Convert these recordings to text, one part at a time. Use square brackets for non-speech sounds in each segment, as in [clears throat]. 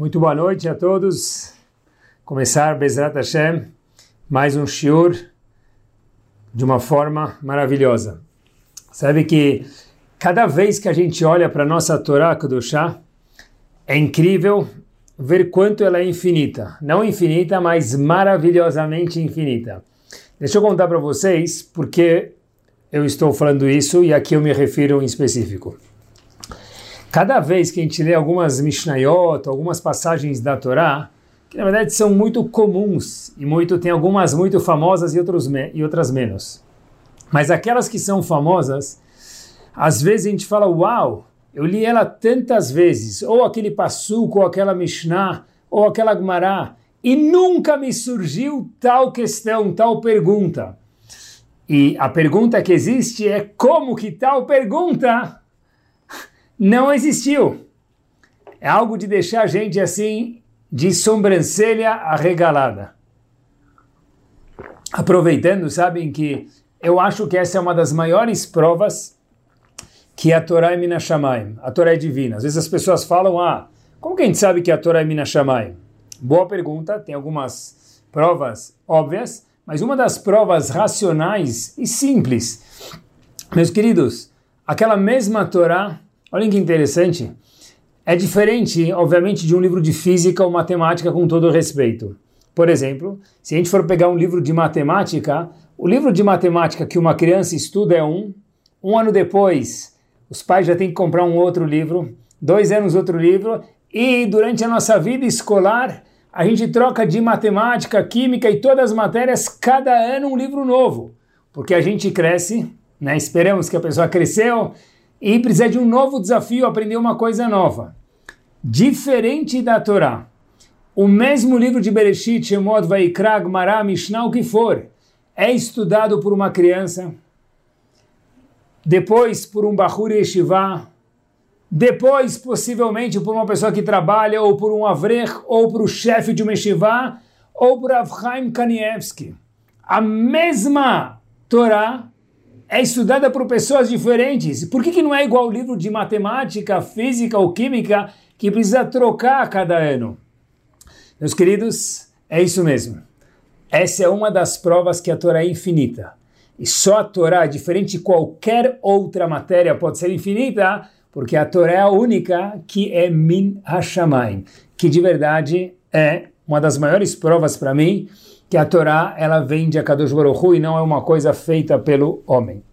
Muito boa noite a todos. Começar Bezrat Hashem, mais um shiur de uma forma maravilhosa. Sabe que cada vez que a gente olha para a nossa Torá Kudoshá, é incrível ver quanto ela é infinita. Não infinita, mas maravilhosamente infinita. Deixa eu contar para vocês porque eu estou falando isso e aqui eu me refiro em específico. Cada vez que a gente lê algumas Mishnayot, algumas passagens da Torá, que na verdade são muito comuns e muito tem algumas muito famosas e, outros e outras menos. Mas aquelas que são famosas, às vezes a gente fala, uau, eu li ela tantas vezes, ou aquele passuco, ou aquela Mishnah, ou aquela Gemara, e nunca me surgiu tal questão, tal pergunta. E a pergunta que existe é como que tal pergunta não existiu. É algo de deixar a gente assim, de sobrancelha arregalada. Aproveitando, sabem que eu acho que essa é uma das maiores provas que a Torá é Minashamayim, a Torá é divina. Às vezes as pessoas falam, ah, como que a gente sabe que a Torá é Minashamayim? Boa pergunta, tem algumas provas óbvias, mas uma das provas racionais e simples, meus queridos, aquela mesma Torá Olhem que interessante. É diferente, obviamente, de um livro de física ou matemática com todo respeito. Por exemplo, se a gente for pegar um livro de matemática, o livro de matemática que uma criança estuda é um, um ano depois, os pais já têm que comprar um outro livro, dois anos outro livro, e durante a nossa vida escolar, a gente troca de matemática, química e todas as matérias, cada ano um livro novo, porque a gente cresce, né? esperamos que a pessoa cresceu, e precisa de um novo desafio, aprender uma coisa nova. Diferente da Torá, o mesmo livro de Bereshit, Shemot, Vaikra, Gemara, Mishnah, o que for, é estudado por uma criança, depois por um Bahur Yeshiva, depois possivelmente por uma pessoa que trabalha, ou por um Avrech, ou por o chefe de uma Yeshiva, ou por Avchaim Kanievski. A mesma Torá é estudada por pessoas diferentes. Por que, que não é igual o livro de matemática, física ou química que precisa trocar a cada ano? Meus queridos, é isso mesmo. Essa é uma das provas que a Torá é infinita. E só a Torá, diferente de qualquer outra matéria, pode ser infinita, porque a Torá é a única que é Min Hashamayim, que de verdade é uma das maiores provas para mim que a Torá ela vem de Akadosh Baruch Hu e não é uma coisa feita pelo homem.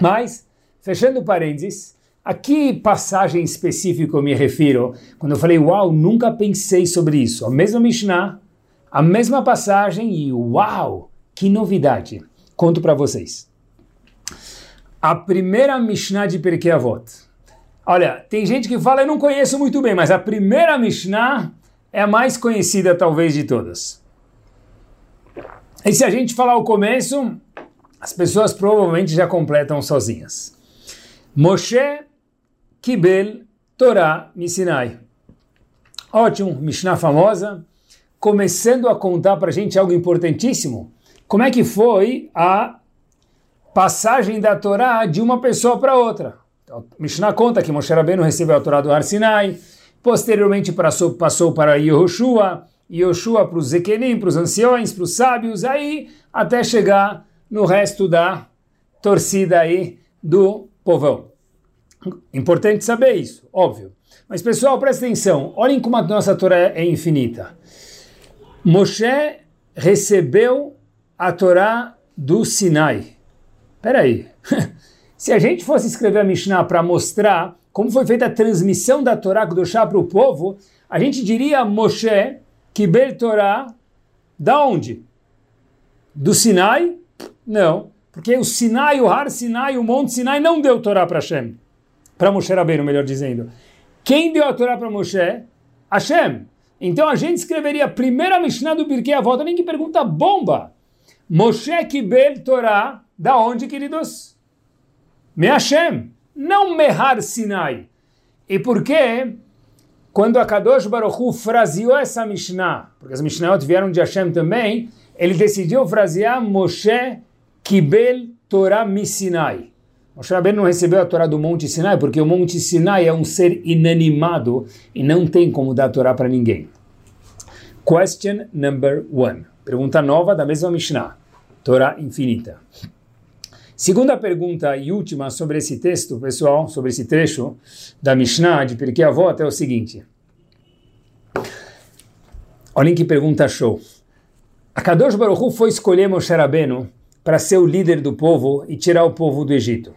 Mas, fechando parênteses, a que passagem específica eu me refiro? Quando eu falei, uau, nunca pensei sobre isso. A mesma Mishnah, a mesma passagem e uau, que novidade. Conto para vocês. A primeira Mishnah de Perkei Avot. Olha, tem gente que fala, eu não conheço muito bem, mas a primeira Mishnah é a mais conhecida talvez de todas. E se a gente falar o começo, as pessoas provavelmente já completam sozinhas. Moshe Kibel Torah Misinai. Ótimo, Mishnah famosa, começando a contar para a gente algo importantíssimo. Como é que foi a passagem da Torá de uma pessoa para outra? Então, Mishnah conta que Moshe Rabbeinu recebeu a Torá do Har Sinai, posteriormente passou, passou para Yehoshua, Yoshua para os Zekenim, para os anciões, para os sábios, aí até chegar no resto da torcida aí do povão. Importante saber isso, óbvio. Mas pessoal, presta atenção, olhem como a nossa Torá é infinita. Moshe recebeu a Torá do Sinai. Peraí, [laughs] se a gente fosse escrever a Mishnah para mostrar como foi feita a transmissão da Torá do chá para o povo, a gente diria Moshe Kibel Torá, da onde? Do Sinai? Não, porque o Sinai, o Har Sinai, o Monte Sinai não deu Torá para Hashem, para Moshe Rabbeinu, melhor dizendo. Quem deu a Torá para Moshe? Hashem. Então a gente escreveria a primeira Mishnah do Birkei Avot, nem que pergunta bomba. Moshe Kibel Torá, da onde, queridos? Me Hashem, não Mehar Sinai. E por quê? Quando a Kadosh Baruchu fraseou essa Mishnah, porque as Mishnahot vieram de Hashem também, ele decidiu frasear Moshe Kibel Torah Misinai. Moshe Rabbeinu não recebeu a Torá do Monte Sinai porque o Monte Sinai é um ser inanimado e não tem como dar a Torá para ninguém. Question number one. Pergunta nova da mesma Mishnah. Torá infinita. Segunda pergunta e última sobre esse texto, pessoal, sobre esse trecho da Mishnah de Pirkei Avot é o seguinte. Olhem que pergunta show. A Kadosh Baruch foi escolher Moshe Rabbeinu para ser o líder do povo e tirar o povo do Egito.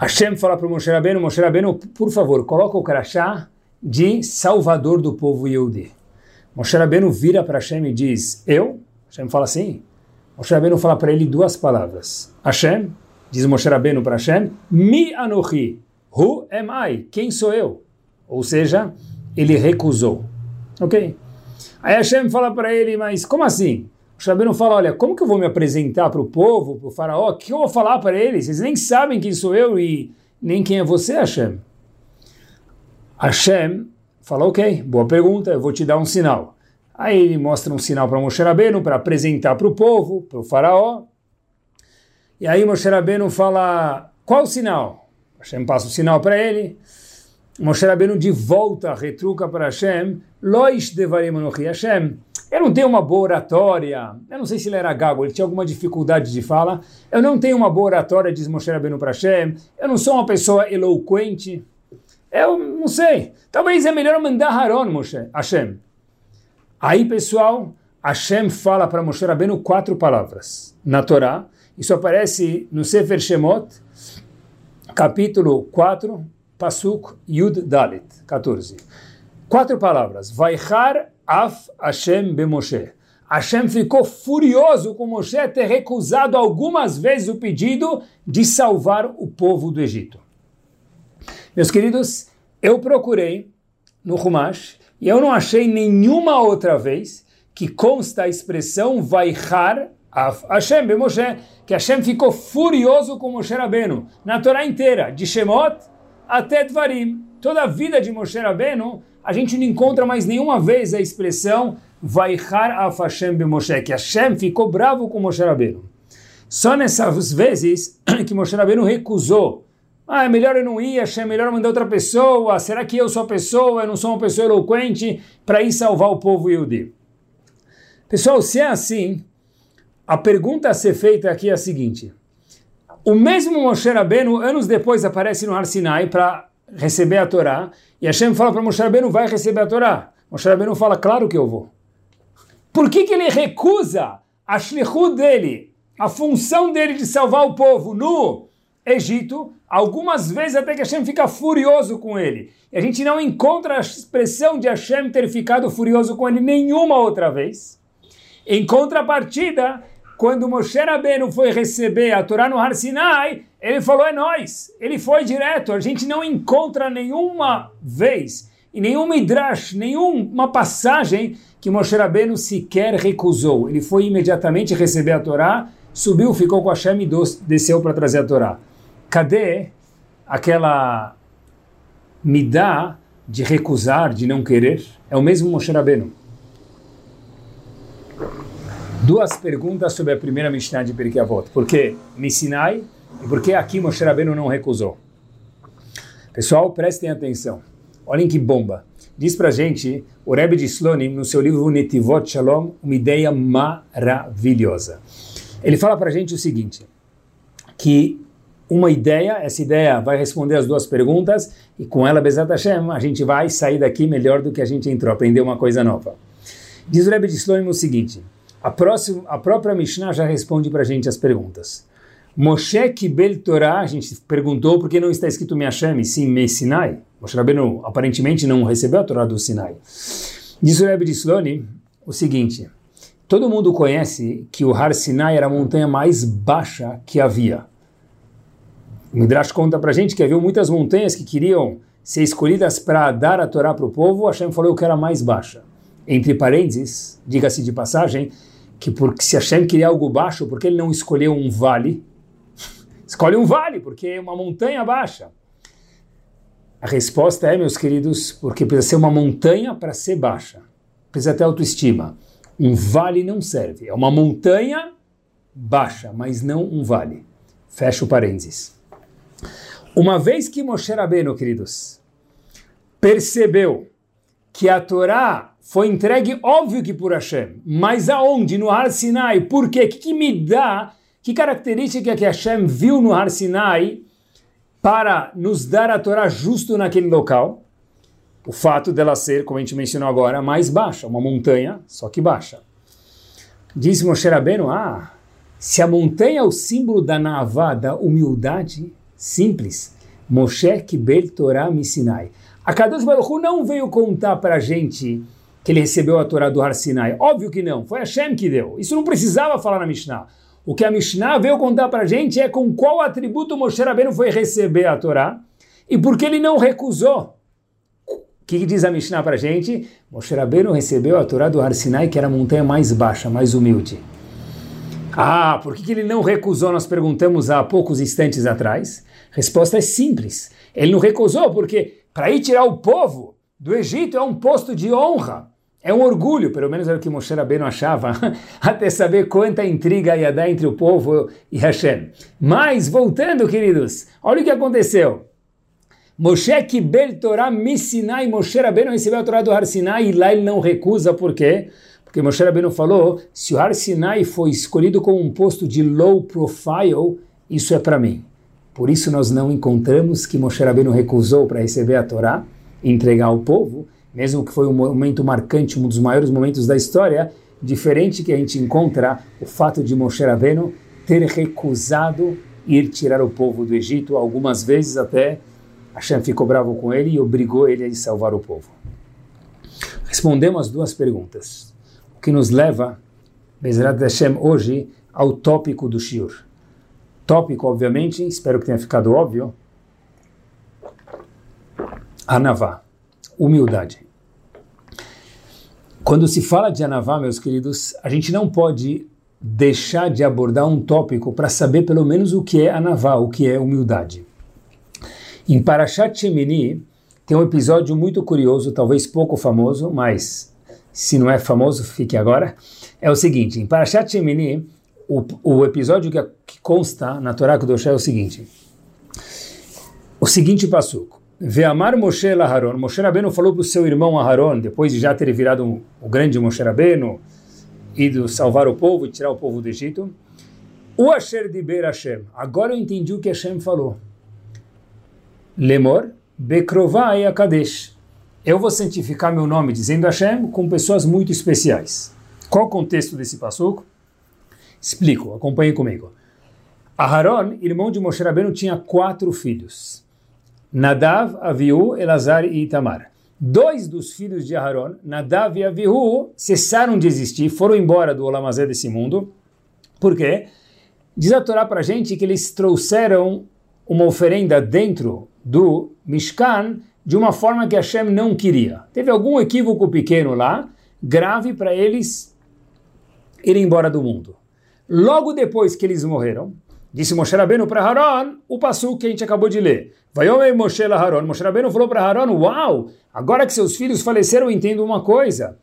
Hashem fala para Moshe Rabbeinu, Moshe Rabbeinu, por favor, coloca o crachá de salvador do povo Yehudi. Moshe Rabbeinu vira para Hashem e diz, eu? Hashem fala assim, Moshe Rabbeinu fala para ele duas palavras. Hashem, diz Moshe Rabbeinu para Hashem, Mi anochi, who am I? Quem sou eu? Ou seja, ele recusou. Ok? Aí Hashem fala para ele, mas como assim? Moshe Rabbeinu fala, olha, como que eu vou me apresentar para o povo, para o faraó? O que eu vou falar para eles? Eles nem sabem quem sou eu e nem quem é você, Hashem. Hashem fala, ok, boa pergunta, eu vou te dar um sinal. Aí ele mostra um sinal para Moshe Rabbeinu para apresentar para o povo, para o faraó. E aí Moshe Rabbeinu fala, qual o sinal? Hashem passa o sinal para ele. Moshe Rabbeinu de volta retruca para Hashem, Loish devarim anochi Hashem. Eu não tenho uma boa oratória, eu não sei se ele era gago, ele tinha alguma dificuldade de fala. Eu não tenho uma boa oratória, diz Moshe Rabbeinu para Hashem. Eu não sou uma pessoa eloquente. Eu não sei. Talvez é melhor mandar Haron, Moshe, Hashem. Aí, pessoal, Hashem fala para Moshe Rabbeinu quatro palavras na Torá. Isso aparece no Sefer Shemot, capítulo 4, Pasuk Yud Dalet, 14. Quatro palavras. Vaichar af Hashem be Moshe. Hashem ficou furioso com Moshe ter recusado algumas vezes o pedido de salvar o povo do Egito. Meus queridos, eu procurei no Humash e eu não achei nenhuma outra vez que consta a expressão Vaihar af Hashem be Moshe, que Hashem ficou furioso com Moshe Rabbeinu, na Torá inteira, de Shemot até Dvarim. Toda a vida de Moshe Rabbeinu, a gente não encontra mais nenhuma vez a expressão Vaihar af Hashem be Moshe, que Hashem ficou bravo com Moshe Rabbeinu. Só nessas vezes [clears throat] que Moshe Rabbeinu recusou ah, é melhor eu não ir, é melhor eu mandar outra pessoa. Será que eu sou a pessoa, eu não sou uma pessoa eloquente para ir salvar o povo Yudi? Pessoal, se é assim, a pergunta a ser feita aqui é a seguinte. O mesmo Moshe Rabbeinu, anos depois, aparece no Har Sinai para receber a Torá, e Hashem fala para Moshe Rabbeinu, vai receber a Torá. Moshe Rabbeinu fala, claro que eu vou. Por que, que ele recusa a shlichut dele, a função dele de salvar o povo no Egito, algumas vezes até que Hashem fica furioso com ele. E a gente não encontra a expressão de Hashem ter ficado furioso com ele nenhuma outra vez. Em contrapartida, quando Moshe Rabbeinu foi receber a Torá no Har Sinai, ele falou, é nós. Ele foi direto. A gente não encontra nenhuma vez, e nenhum midrash, nenhuma passagem que Moshe Rabbeinu sequer recusou. Ele foi imediatamente receber a Torá, subiu, ficou com Hashem e desceu para trazer a Torá. Cadê aquela midá de recusar, de não querer? É o mesmo Moshe Rabbeinu. Duas perguntas sobre a primeira Mishnah de Pirkei Avot. Por que Sinai e por que aqui Moshe Rabbeinu não recusou? Pessoal, prestem atenção. Olhem que bomba. Diz pra gente o Rebbe de Slonim, no seu livro Netivot Shalom, uma ideia maravilhosa. Ele fala pra gente o seguinte, que uma ideia, essa ideia vai responder as duas perguntas e com ela, Bezat Hashem, a gente vai sair daqui melhor do que a gente entrou, aprender uma coisa nova. Diz o Rebbe de Shloim o seguinte, a, próxima, a própria Mishnah já responde para a gente as perguntas. Moshe Kibel Torah, a gente perguntou por que não está escrito Me Hashem, sim Me Sinai. Moshe Rabbeinu aparentemente não recebeu a Torá do Sinai. Diz o Rebbe de Shloim o seguinte, todo mundo conhece que o Har Sinai era a montanha mais baixa que havia. O Midrash conta para gente que havia muitas montanhas que queriam ser escolhidas para dar a Torá para o povo, Hashem falou que era mais baixa. Entre parênteses, diga-se de passagem, que porque se Hashem queria algo baixo, por que ele não escolheu um vale? [laughs] Escolhe um vale, porque é uma montanha baixa. A resposta é, meus queridos, porque precisa ser uma montanha para ser baixa. Precisa ter autoestima. Um vale não serve. É uma montanha baixa, mas não um vale. Fecha o parênteses. Uma vez que Moshe Rabbeinu, queridos, percebeu que a Torá foi entregue, óbvio que por Hashem, mas aonde? No Har Sinai. Por quê? O que, que me dá, que característica que Hashem viu no Har Sinai para nos dar a Torá justo naquele local? O fato dela ser, como a gente mencionou agora, mais baixa, uma montanha, só que baixa. Diz Moshe Rabbeinu, ah, se a montanha é o símbolo da Navá, da humildade, simples, Moshe Kibel Torah Missinai. A Kadosh Baruch não veio contar para a gente que ele recebeu a Torá do Har Sinai. Óbvio que não, foi Hashem que deu. Isso não precisava falar na Mishnah. O que a Mishnah veio contar para a gente é com qual atributo Moshe Rabbeinu foi receber a Torá e por que ele não recusou. O que diz a Mishnah para a gente? Moshe Rabbeinu recebeu a Torá do Har Sinai, que era a montanha mais baixa, mais humilde. Ah, por que ele não recusou? Nós perguntamos há poucos instantes atrás. Resposta é simples. Ele não recusou porque para ir tirar o povo do Egito é um posto de honra. É um orgulho, pelo menos era o que Moshe Rabbeinu achava, [laughs] até saber quanta intriga ia dar entre o povo e Hashem. Mas, voltando, queridos, olha o que aconteceu. Moshe Kibel Torah Missinai, Moshe Rabbeinu recebeu a Torá do Har Sinai e lá ele não recusa, por quê? Porque Moshe Rabbeinu falou, se o Har Sinai foi escolhido como um posto de low profile, isso é para mim. Por isso nós não encontramos que Moshe Rabbeinu recusou para receber a Torá e entregar ao povo, mesmo que foi um momento marcante, um dos maiores momentos da história, diferente que a gente encontra o fato de Moshe Rabbeinu ter recusado ir tirar o povo do Egito, algumas vezes até Hashem ficou bravo com ele e obrigou ele a salvar o povo. Respondemos as duas perguntas, o que nos leva, Bezerrat Hashem, hoje ao tópico do Shiur. Tópico, obviamente, espero que tenha ficado óbvio, Anavá, humildade. Quando se fala de Anavá, meus queridos, a gente não pode deixar de abordar um tópico para saber pelo menos o que é Anavá, o que é humildade. Em Parashat Shemini tem um episódio muito curioso, talvez pouco famoso, mas se não é famoso, fique agora. É o seguinte, em Parashat Shemini, o, o episódio que, que consta na Torá Kudoshá é o seguinte. O seguinte passuco. Veamar Moshe Laharon. Moshe Rabbeinu falou para o seu irmão Aharon, depois de já ter virado um, o grande Moshe Rabbeinu, ido salvar o povo e tirar o povo do Egito. O Asher de Ber Hashem. Agora eu entendi o que Hashem falou. Lemor, Bekrovai Akadesh. Eu vou santificar meu nome, dizendo Hashem, com pessoas muito especiais. Qual o contexto desse passuco? Explico, acompanhe comigo. Aharon, irmão de Moshe Rabbeinu, tinha quatro filhos. Nadav, Avihu, Elazar e Itamar. Dois dos filhos de Aharon, Nadav e Avihu, cessaram de existir, foram embora do Olamazé desse mundo. Por quê? Diz a Torá para a gente que eles trouxeram uma oferenda dentro do Mishkan de uma forma que Hashem não queria. Teve algum equívoco pequeno lá, grave para eles irem embora do mundo. Logo depois que eles morreram, Disse Moshe Rabbeinu para Haron o passo que a gente acabou de ler. Vaiome Moshe la Haron. Moshe Rabbeinu falou para Haron, uau, agora que seus filhos faleceram, entendo uma coisa.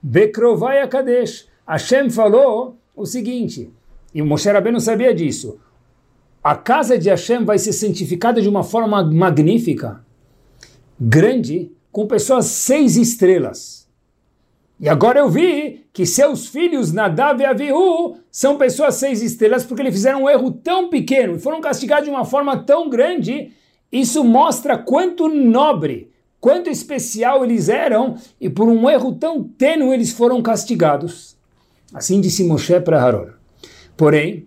Bekrovai Kadesh. Hashem falou o seguinte, e Moshe Rabbeinu sabia disso. A casa de Hashem vai ser santificada de uma forma magnífica, grande, com pessoas seis estrelas. E agora eu vi que seus filhos, Nadav e Avihu, são pessoas seis estrelas porque eles fizeram um erro tão pequeno e foram castigados de uma forma tão grande. Isso mostra quanto nobre, quanto especial eles eram e por um erro tão tênue eles foram castigados. Assim disse Moshe para Haron. Porém,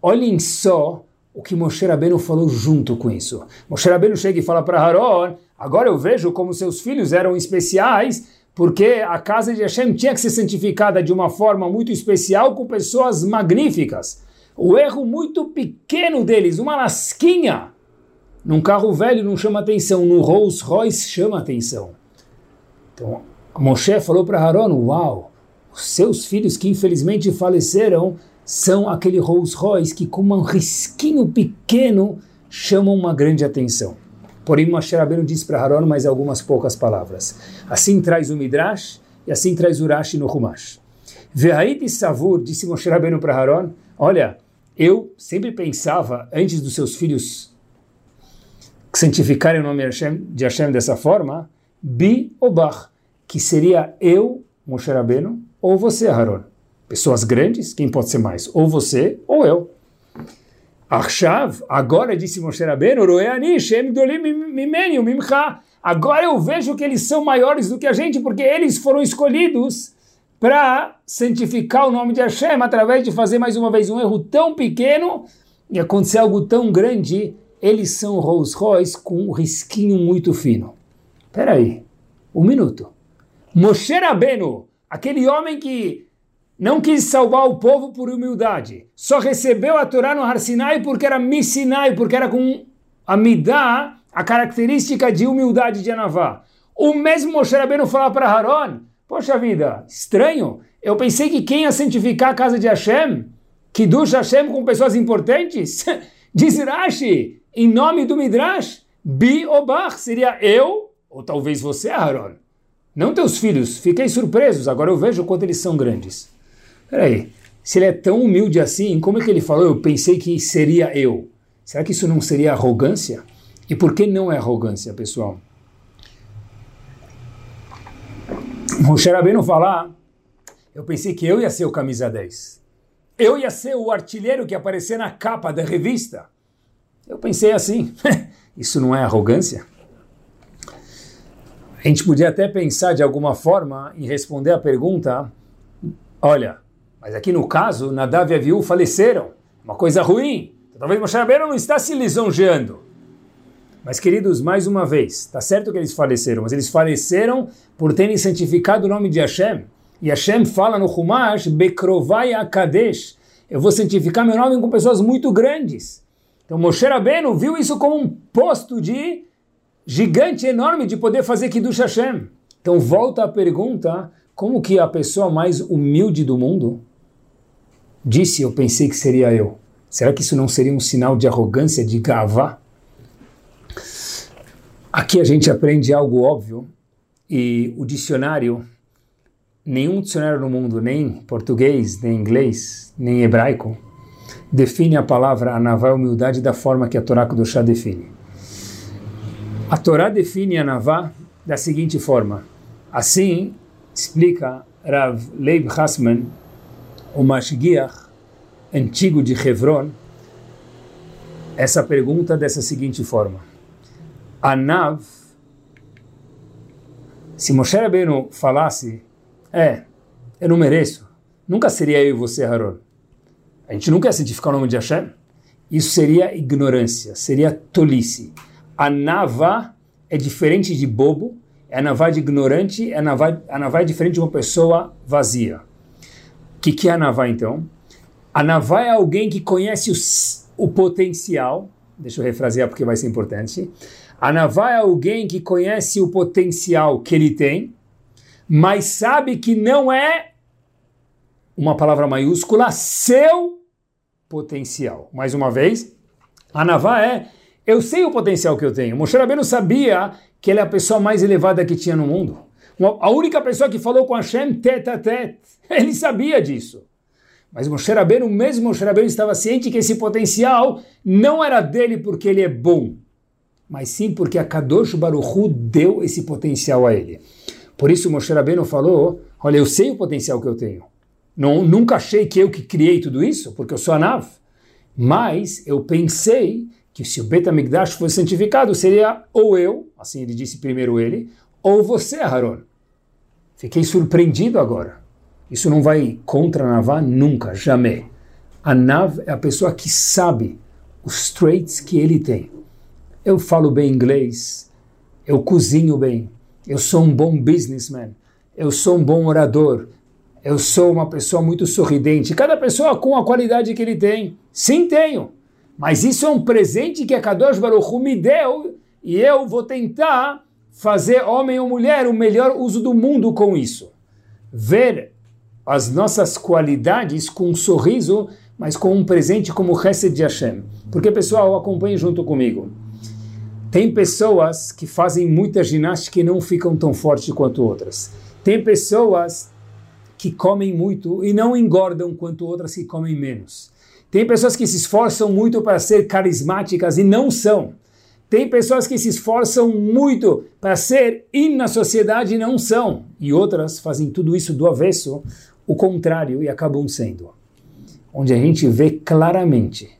olhem só o que Moshe Rabbeinu falou junto com isso. Moshe Rabbeinu chega e fala para Haron, agora eu vejo como seus filhos eram especiais porque a casa de Hashem tinha que ser santificada de uma forma muito especial com pessoas magníficas. O erro muito pequeno deles, uma lasquinha, num carro velho não chama atenção, no Rolls Royce chama atenção. Então, Moshe falou para Haron, uau, os seus filhos que infelizmente faleceram são aquele Rolls Royce que com um risquinho pequeno chamam uma grande atenção. Porém, Moshe Rabbeinu diz para Haron mais algumas poucas palavras. Assim traz o Midrash e assim traz o Rashi no Humash. Ve'aiti Savur, disse Moshe Rabbeinu para Haron, olha, eu sempre pensava, antes dos seus filhos santificarem o nome de Hashem dessa forma, Bi Obach, que seria eu, Moshe Rabbeinu, ou você, Haron. Pessoas grandes, quem pode ser mais? Ou você, ou eu. Achav, agora disse Moshe Rabbeinu, Roeani, Shem Dolim Mimeni, Mimcha. Agora eu vejo que eles são maiores do que a gente, porque eles foram escolhidos para santificar o nome de Hashem através de fazer mais uma vez um erro tão pequeno e acontecer algo tão grande. Eles são Rolls Royce com um risquinho muito fino. Espera aí, um minuto. Moshe Rabbeinu, aquele homem que não quis salvar o povo por humildade, só recebeu a Torá no Har Sinai porque era Missinai, porque era com a Midah, a característica de humildade de Anavá. O mesmo Moshe Rabbeinu fala para Haron, poxa vida, estranho, eu pensei que quem ia santificar a casa de Hashem, que ducha Hashem com pessoas importantes, [laughs] diz Rashi, em nome do Midrash, Bi Obach, seria eu, ou talvez você, Haron. Não teus filhos, fiquei surpresos, agora eu vejo quanto eles são grandes. Peraí, se ele é tão humilde assim, como é que ele falou, eu pensei que seria eu? Será que isso não seria arrogância? E por que não é arrogância, pessoal? Moshe Rabbeinu falar, eu pensei que eu ia ser o camisa 10. Eu ia ser o artilheiro que aparecer na capa da revista. Eu pensei assim, [laughs] isso não é arrogância? A gente podia até pensar de alguma forma em responder a pergunta, olha, mas aqui no caso, Nadav e Aviú faleceram, uma coisa ruim. Então, talvez Moshe Rabbeinu não está se lisonjeando. Mas, queridos, mais uma vez, está certo que eles faleceram, mas eles faleceram por terem santificado o nome de Hashem. E Hashem fala no Humash, Bekrovai Akadesh, eu vou santificar meu nome com pessoas muito grandes. Então Moshe Rabbeinu viu isso como um posto de gigante, enorme, de poder fazer Kiddush Hashem. Então volta a pergunta, como que a pessoa mais humilde do mundo disse, eu pensei que seria eu. Será que isso não seria um sinal de arrogância, de gavá? Aqui a gente aprende algo óbvio e o dicionário, nenhum dicionário no mundo, nem português, nem inglês, nem hebraico, define a palavra anavá humildade da forma que a Torá Kudoshá define. A Torá define anavá da seguinte forma. Assim, explica Rav Leib Hasman, o Mashgiach antigo de Hebron, essa pergunta dessa seguinte forma. Anav, se Moshe Rabbeinu falasse, é, eu não mereço, nunca seria eu e você, Haron. A gente nunca ia santificar o nome de Hashem. Isso seria ignorância, seria tolice. Anava é diferente de bobo, é anavá de ignorante, é anavá, anavá é diferente de uma pessoa vazia. O que, que é anavá então? Anavá é alguém que conhece os, o potencial, deixa eu refrasear porque vai ser importante. Anavá é alguém que conhece o potencial que ele tem, mas sabe que não é uma palavra maiúscula, seu potencial. Mais uma vez, Anavá é, eu sei o potencial que eu tenho. Moshe Rabbeinu sabia que ele é a pessoa mais elevada que tinha no mundo. A única pessoa que falou com Hashem tete a tete. Ele sabia disso. Mas Moshe Rabbeinu, mesmo Moshe Rabbeinu estava ciente que esse potencial não era dele porque ele é bom mas sim porque a Kadosh Baruchu deu esse potencial a ele. Por isso Moshe Rabbeinu falou, olha, eu sei o potencial que eu tenho. Não, nunca achei que eu que criei tudo isso, porque eu sou a Nav. Mas eu pensei que se o Betamigdash fosse santificado, seria ou eu, assim ele disse primeiro ele, ou você, Aaron. Fiquei surpreendido agora. Isso não vai contra a Navá nunca, jamais. A Nav é a pessoa que sabe os traits que ele tem eu falo bem inglês, eu cozinho bem, eu sou um bom businessman, eu sou um bom orador, eu sou uma pessoa muito sorridente. Cada pessoa com a qualidade que ele tem. Sim, tenho. Mas isso é um presente que a Kadosh Baruch Hu me deu e eu vou tentar fazer homem ou mulher o melhor uso do mundo com isso. Ver as nossas qualidades com um sorriso, mas com um presente como Hesed de Hashem. Porque, pessoal, acompanhe junto comigo. Tem pessoas que fazem muita ginástica e não ficam tão fortes quanto outras. Tem pessoas que comem muito e não engordam quanto outras que comem menos. Tem pessoas que se esforçam muito para ser carismáticas e não são. Tem pessoas que se esforçam muito para ser in na sociedade e não são. E outras fazem tudo isso do avesso, o contrário, e acabam sendo. Onde a gente vê claramente,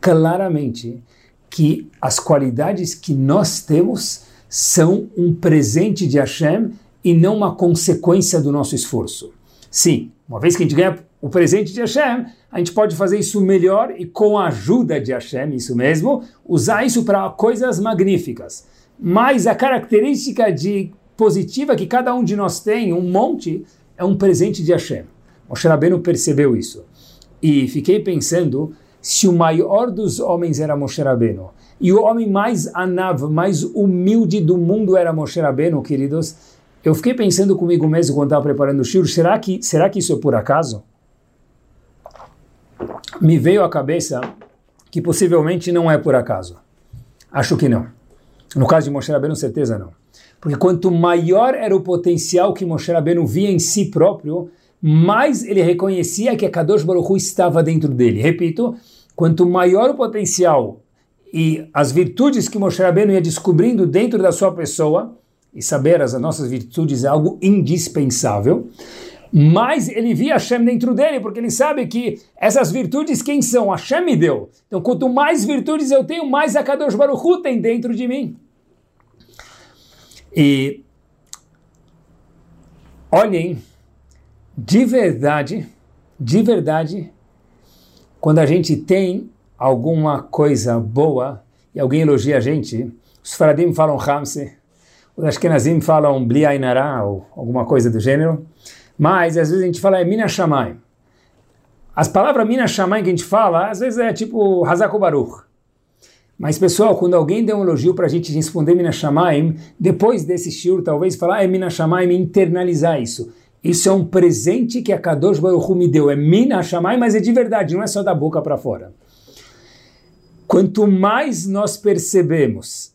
claramente, que as qualidades que nós temos são um presente de Hashem e não uma consequência do nosso esforço. Sim, uma vez que a gente ganha o presente de Hashem, a gente pode fazer isso melhor e com a ajuda de Hashem, isso mesmo, usar isso para coisas magníficas. Mas a característica de positiva que cada um de nós tem, um monte, é um presente de Hashem. Moshe Rabbeinu percebeu isso. E fiquei pensando se o maior dos homens era Moshe Rabbeinu e o homem mais anav, mais humilde do mundo era Moshe Rabbeinu, queridos, eu fiquei pensando comigo mesmo quando estava preparando o shiro, será que, será que isso é por acaso? Me veio à cabeça que possivelmente não é por acaso. Acho que não. No caso de Moshe Rabbeinu, certeza não. Porque quanto maior era o potencial que Moshe Rabbeinu via em si próprio, mais ele reconhecia que a Kadosh Baruch Hu estava dentro dele. Repito, quanto maior o potencial e as virtudes que Moshe Rabbeinu ia descobrindo dentro da sua pessoa, e saber as nossas virtudes é algo indispensável, mais ele via Hashem dentro dele, porque ele sabe que essas virtudes quem são? Hashem me deu. Então quanto mais virtudes eu tenho, mais a Kadosh Baruch Hu tem dentro de mim. E olhem, de verdade, de verdade, quando a gente tem alguma coisa boa e alguém elogia a gente, os faradim falam Hamse, os Ashkenazim falam Bli Ainara, ou alguma coisa do gênero, mas às vezes a gente fala é Mina Shamayim. As palavras Mina Shamayim que a gente fala, às vezes é tipo Hazako Baruch. Mas pessoal, quando alguém der um elogio para a gente responder Mina Shamayim, depois desse shiur, talvez falar é Mina Shamayim, internalizar isso. Isso é um presente que a Kadosh Baruch me deu. É mina chamai, mas é de verdade, não é só da boca para fora. Quanto mais nós percebemos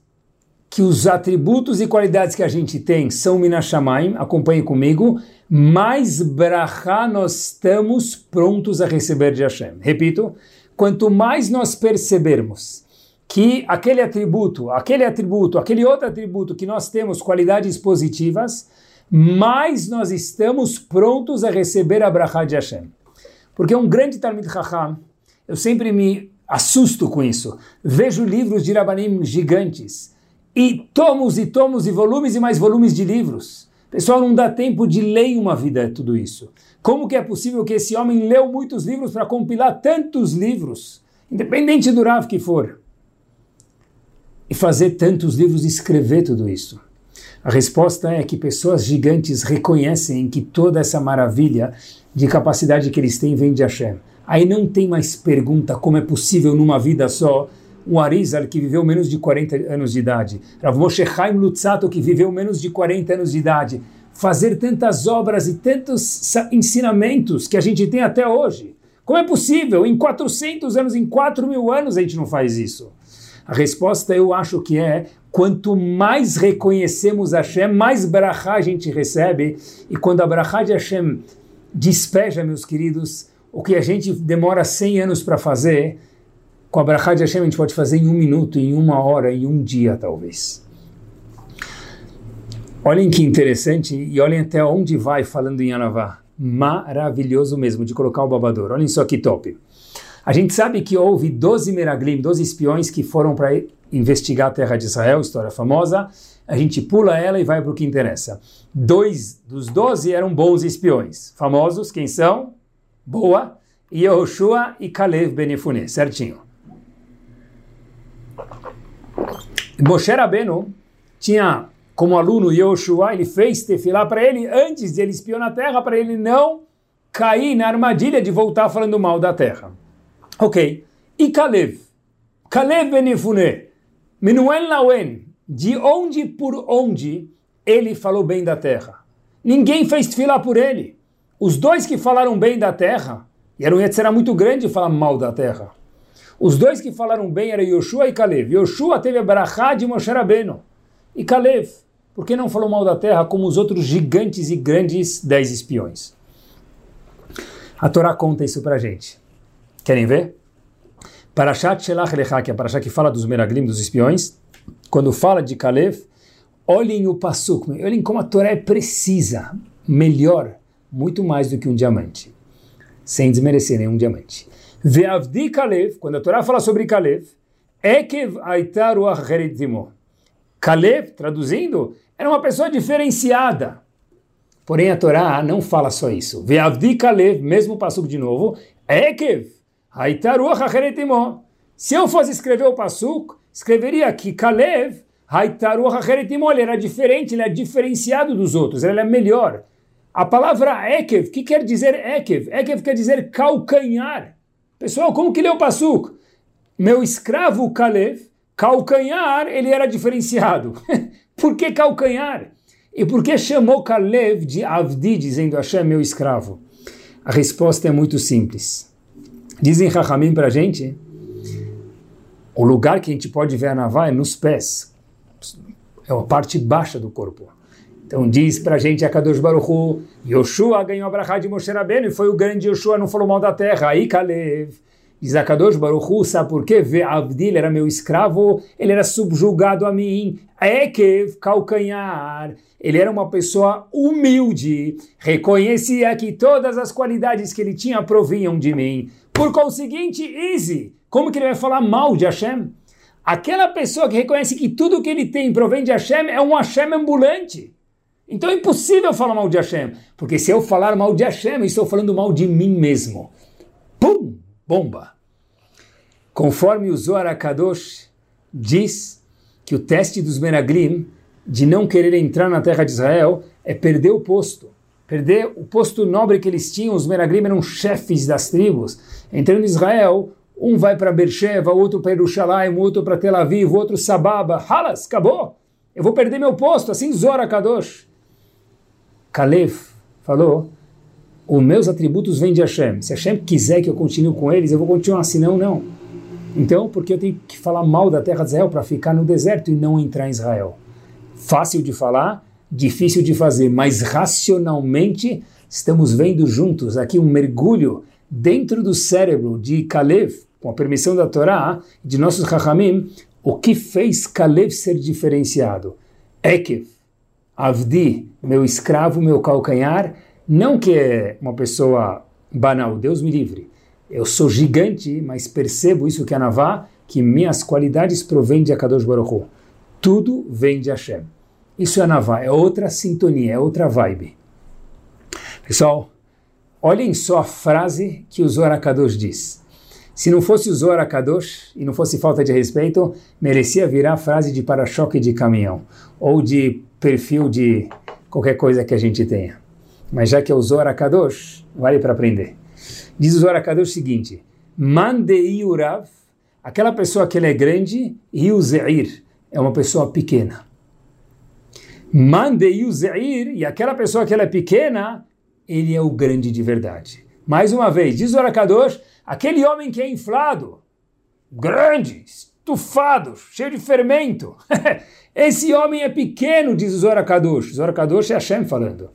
que os atributos e qualidades que a gente tem são mina shamaim, acompanhe comigo, mais brachá nós estamos prontos a receber de Hashem. Repito, quanto mais nós percebermos que aquele atributo, aquele atributo, aquele outro atributo que nós temos qualidades positivas, mais nós estamos prontos a receber a Brachá de Hashem. Porque um grande Talmud Chacham, eu sempre me assusto com isso. Vejo livros de Rabanim gigantes, e tomos e tomos e volumes e mais volumes de livros. Pessoal, não dá tempo de ler uma vida tudo isso. Como que é possível que esse homem leu muitos livros para compilar tantos livros, independente do Rav que for, e fazer tantos livros e escrever tudo isso? A resposta é que pessoas gigantes reconhecem que toda essa maravilha de capacidade que eles têm vem de Hashem. Aí não tem mais pergunta como é possível numa vida só um Arizal que viveu menos de 40 anos de idade, Rav Moshe Chaim Lutzato que viveu menos de 40 anos de idade, fazer tantas obras e tantos ensinamentos que a gente tem até hoje. Como é possível? Em 400 anos, em 4 mil anos a gente não faz isso. A resposta eu acho que é quanto mais reconhecemos Hashem, mais brachá a gente recebe. E quando a brachá de Hashem despeja, meus queridos, o que a gente demora 100 anos para fazer, com a brachá de Hashem a gente pode fazer em um minuto, em uma hora, em um dia talvez. Olhem que interessante e olhem até onde vai falando em Anavá. Maravilhoso mesmo de colocar o babador. Olhem só que top. A gente sabe que houve 12 meraglim, 12 espiões que foram para investigar a terra de Israel, história famosa. A gente pula ela e vai para o que interessa. Dois dos 12 eram bons espiões. Famosos, quem são? Boa, Yehoshua e Kalev Benefune, certinho. Moshe Rabbeinu tinha como aluno Yehoshua, ele fez tefilá para ele antes de ele espiar na terra, para ele não cair na armadilha de voltar falando mal da terra. Ok. E Kalev? Kalev Benifune. Menuel Lawen. De onde por onde ele falou bem da terra? Ninguém fez filar por ele. Os dois que falaram bem da terra, e era um muito grande falar mal da terra. Os dois que falaram bem eram Yoshua e Kalev. Yoshua teve a Barachá de Moshe Rabbeinu. E Kalev, por que não falou mal da terra como os outros gigantes e grandes dez espiões? A Torá conta isso pra gente. Querem ver? Parashat Shelach Lecha, que é a Parashat que fala dos Meraglim, dos espiões, quando fala de Kalev, olhem o Passuk, olhem como a Torá é precisa, melhor, muito mais do que um diamante, sem desmerecer nenhum diamante. Ve'avdi Kalev, quando a Torá fala sobre Kalev, Ekev Aitar Uacheretimo. Kalev, traduzindo, era uma pessoa diferenciada. Porém, a Torá não fala só isso. Ve'avdi Kalev, mesmo Passuk de novo, Ekev Aitar Uacheretimo. Se eu fosse escrever o Passuk, escreveria que Kalev Aitar Uacheretimo, ele era diferente, ele é diferenciado dos outros, ele é melhor. A palavra Ekev, que quer dizer Ekev? Ekev quer dizer calcanhar. Pessoal, como que lê o Passuk? Meu escravo Kalev, calcanhar, ele era diferenciado. [laughs] por que calcanhar? E por que chamou Kalev de Avdi, dizendo Hashem, meu escravo? A resposta é muito simples. Dizem Rahamim para a gente, o lugar que a gente pode ver a Navá é nos pés. É a parte baixa do corpo. Então diz pra gente a Kadosh Baruch Hu, Yoshua ganhou a brachá de Moshe Rabbeinu e foi o grande Yoshua, não falou mal da terra. Aí Kalev, diz a Kadosh Baruch Hu, sabe por quê? Avdil era meu escravo, ele era subjugado a mim. Ekev, calcanhar. Ele era uma pessoa humilde, reconhecia que todas as qualidades que ele tinha provinham de mim. Por conseguinte, easy. Como que ele vai falar mal de Hashem? Aquela pessoa que reconhece que tudo que ele tem provém de Hashem é um Hashem ambulante. Então é impossível falar mal de Hashem, porque se eu falar mal de Hashem, estou falando mal de mim mesmo. Pum! Bomba! Conforme o Zohar Akadosh diz que o teste dos Meraglim de não querer entrar na terra de Israel é perder o posto. Perder o posto nobre que eles tinham, os Meraglim eram chefes das tribos. Entrando em Israel, um vai para Beersheba, outro para Yerushalayim, outro para Tel Aviv, outro Sababa. Halas, acabou! Eu vou perder meu posto, assim Zohar Kadosh. Kalev falou, os meus atributos vêm de Hashem. Se Hashem quiser que eu continue com eles, eu vou continuar, senão não. Então, porque eu tenho que falar mal da terra de Israel para ficar no deserto e não entrar em Israel? Fácil de falar, difícil de fazer, mas racionalmente estamos vendo juntos aqui um mergulho dentro do cérebro de Kalev, com a permissão da Torá, de nossos Chachamim, o que fez Kalev ser diferenciado. Ekev, Avdi, meu escravo, meu calcanhar, não que é uma pessoa banal, Deus me livre. Eu sou gigante, mas percebo isso que é Navá, que minhas qualidades provêm de Akadosh Baruch Hu. Tudo vem de Hashem. Isso é Navá, é outra sintonia, é outra vibe. Pessoal, olhem só a frase que o Zohar Kadosh diz. Se não fosse o Zohar Kadosh e não fosse falta de respeito, merecia virar frase de para-choque de caminhão ou de perfil de qualquer coisa que a gente tenha. Mas já que é o Zohar Kadosh, vale para aprender. Diz o Zohar Kadosh o seguinte: Mandei Urav, aquela pessoa que ele é grande, e o Zeir é uma pessoa pequena. Mandei o Zeir, e aquela pessoa que ela é pequena, ele é o grande de verdade. Mais uma vez, diz o Zohar Kadosh, aquele homem que é inflado, grande, estufado, cheio de fermento. [laughs] Esse homem é pequeno, diz o Zohar Kadosh. Zohar Kadosh é Hashem falando.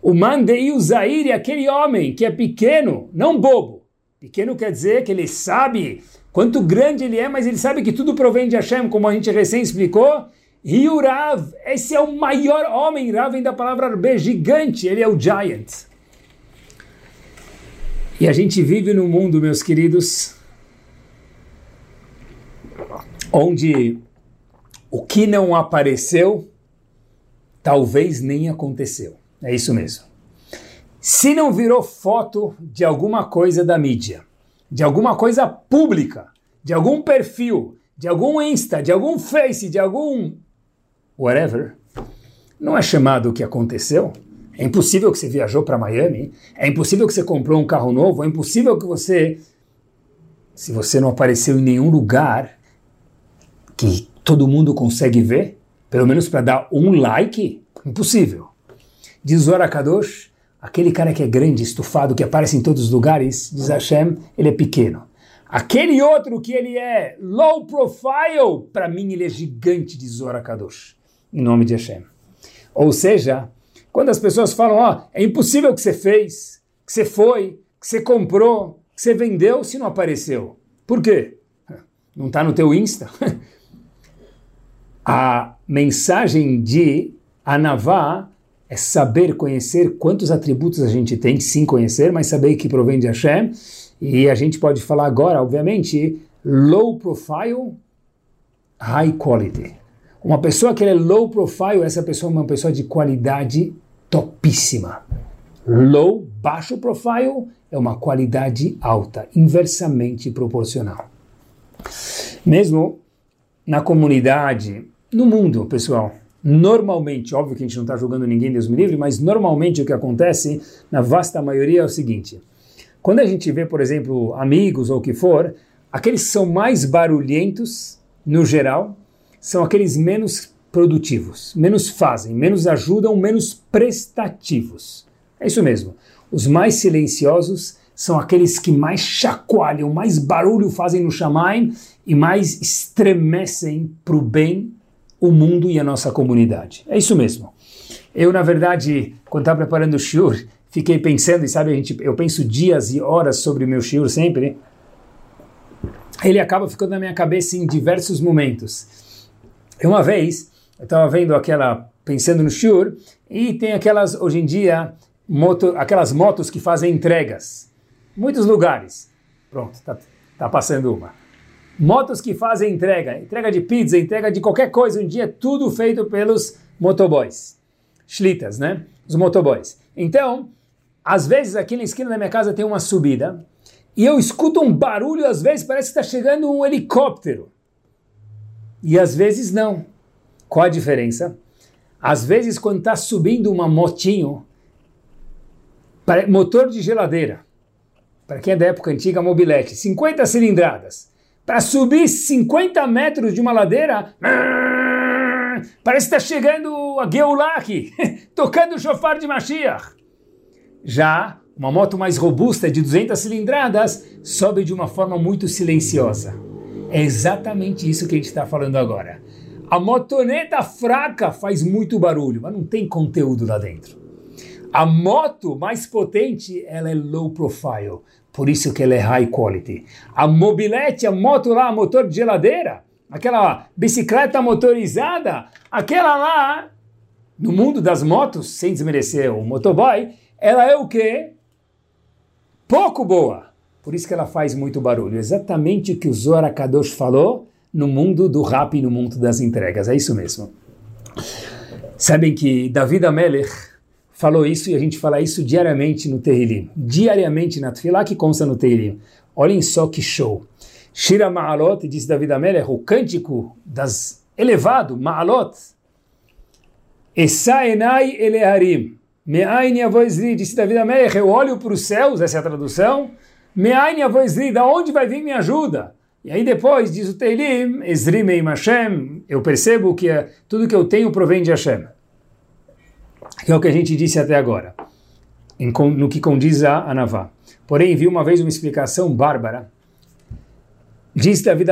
O Mandei Zair é aquele homem que é pequeno, não bobo. Pequeno quer dizer que ele sabe quanto grande ele é, mas ele sabe que tudo provém de Hashem, como a gente recém explicou. E o Rav, esse é o maior homem, Rav vem da palavra Arbe, gigante, ele é o giant. E a gente vive num mundo, meus queridos, onde o que não apareceu, talvez nem aconteceu. É isso mesmo. Se não virou foto de alguma coisa da mídia, de alguma coisa pública, de algum perfil, de algum Insta, de algum Face, de algum whatever, não é chamado o que aconteceu? É impossível que você viajou para Miami, é impossível que você comprou um carro novo, é impossível que você, se você não apareceu em nenhum lugar que todo mundo consegue ver, pelo menos para dar um like, impossível. Diz Kadosh, aquele cara que é grande, estufado, que aparece em todos os lugares, diz Hashem, ele é pequeno. Aquele outro que ele é low profile, para mim ele é gigante, diz Kadosh, em nome de Hashem. Ou seja, quando as pessoas falam, ó, oh, é impossível que você fez, que você foi, que você comprou, que você vendeu, se não apareceu. Por quê? Não está no teu Insta? [laughs] a mensagem de Anavá é saber conhecer quantos atributos a gente tem, sim conhecer, mas saber que provém de Hashem. E a gente pode falar agora, obviamente, low profile, high quality. Uma pessoa que é low profile, essa pessoa é uma pessoa de qualidade topíssima. Low, baixo profile, é uma qualidade alta, inversamente proporcional. Mesmo na comunidade, no mundo, pessoal, normalmente, óbvio que a gente não está julgando ninguém, Deus me livre, mas normalmente o que acontece, na vasta maioria, é o seguinte: quando a gente vê, por exemplo, amigos ou o que for, aqueles que são mais barulhentos, no geral, são aqueles menos produtivos, menos fazem, menos ajudam, menos prestativos. É isso mesmo. Os mais silenciosos são aqueles que mais chacoalham, mais barulho fazem no Shamaim e mais estremecem para o bem o mundo e a nossa comunidade. É isso mesmo. Eu, na verdade, quando estava preparando o shiur, fiquei pensando, e sabe, a gente, eu penso dias e horas sobre o meu shiur sempre, ele acaba ficando na minha cabeça em diversos momentos. Uma vez, eu estava vendo aquela, pensando no shiur, e tem aquelas, hoje em dia, moto, aquelas motos que fazem entregas. Muitos lugares. Pronto, tá, tá passando uma. Motos que fazem entrega, entrega de pizza, entrega de qualquer coisa, um dia é tudo feito pelos motoboys. Schlitas, né? Os motoboys. Então, às vezes aqui na esquina da minha casa tem uma subida e eu escuto um barulho, às vezes parece que está chegando um helicóptero. E às vezes não. Qual a diferença? Às vezes, quando está subindo uma motinho, motor de geladeira, para quem é da época antiga, mobilete, 50 cilindradas, para subir 50 metros de uma ladeira, parece que está chegando a Geulah [laughs] tocando o chofar de Mashiach. Já uma moto mais robusta, de 200 cilindradas, sobe de uma forma muito silenciosa. É exatamente isso que a gente está falando agora. A motoneta fraca faz muito barulho, mas não tem conteúdo lá dentro. A moto mais potente, ela é low profile, por isso que ela é high quality. A mobilete, a moto lá, motor de geladeira, aquela bicicleta motorizada, aquela lá, no mundo das motos, sem desmerecer o motoboy, ela é o quê? Pouco boa. Por isso que ela faz muito barulho. Exatamente o que o Zohar Kadosh falou no mundo do rap e no mundo das entregas. É isso mesmo. Sabem que David Amelech, falou isso e a gente fala isso diariamente no Terrilim. Diariamente na Tfilah que consta no Terrilim. Olhem só que show. Shira Ma'alot, diz David Amelech, o cântico das elevado, Ma'alot. Essa enai eleharim. Me'ain yavoizri, disse David Amelech, eu olho para os céus, essa é a tradução. Me'ain yavoizri, da onde vai vir minha ajuda? E aí depois diz o Teilim, Ezri Hashem, eu percebo que tudo que eu tenho provém de Hashem que é o que a gente disse até agora, em, no que condiz a Anavá. Porém, vi uma vez uma explicação bárbara. Diz David